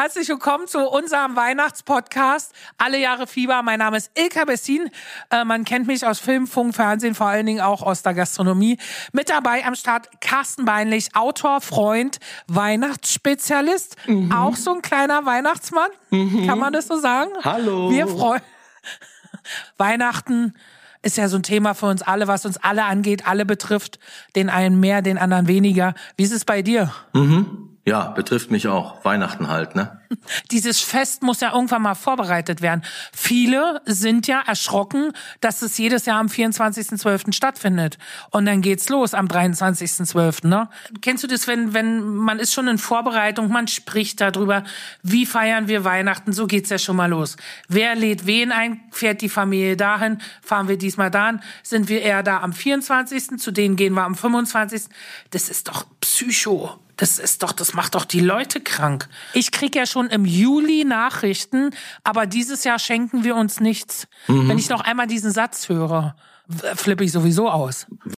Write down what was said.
Herzlich willkommen zu unserem Weihnachtspodcast Alle Jahre Fieber. Mein Name ist Ilka Bessin. Äh, man kennt mich aus Film, Funk, Fernsehen, vor allen Dingen auch aus der Gastronomie. Mit dabei am Start Carsten Beinlich, Autor, Freund, Weihnachtsspezialist. Mhm. Auch so ein kleiner Weihnachtsmann. Mhm. Kann man das so sagen? Hallo. Wir freuen Weihnachten ist ja so ein Thema für uns alle, was uns alle angeht, alle betrifft. Den einen mehr, den anderen weniger. Wie ist es bei dir? Mhm. Ja, betrifft mich auch. Weihnachten halt, ne? Dieses Fest muss ja irgendwann mal vorbereitet werden. Viele sind ja erschrocken, dass es jedes Jahr am 24.12. stattfindet. Und dann geht's los am 23.12., ne? Kennst du das, wenn, wenn man ist schon in Vorbereitung, man spricht darüber, wie feiern wir Weihnachten, so geht's ja schon mal los. Wer lädt wen ein? Fährt die Familie dahin? Fahren wir diesmal dahin? Sind wir eher da am 24., zu denen gehen wir am 25.? Das ist doch Psycho. Das ist doch, das macht doch die Leute krank. Ich krieg ja schon im Juli Nachrichten, aber dieses Jahr schenken wir uns nichts. Mhm. Wenn ich noch einmal diesen Satz höre, flippe ich sowieso aus.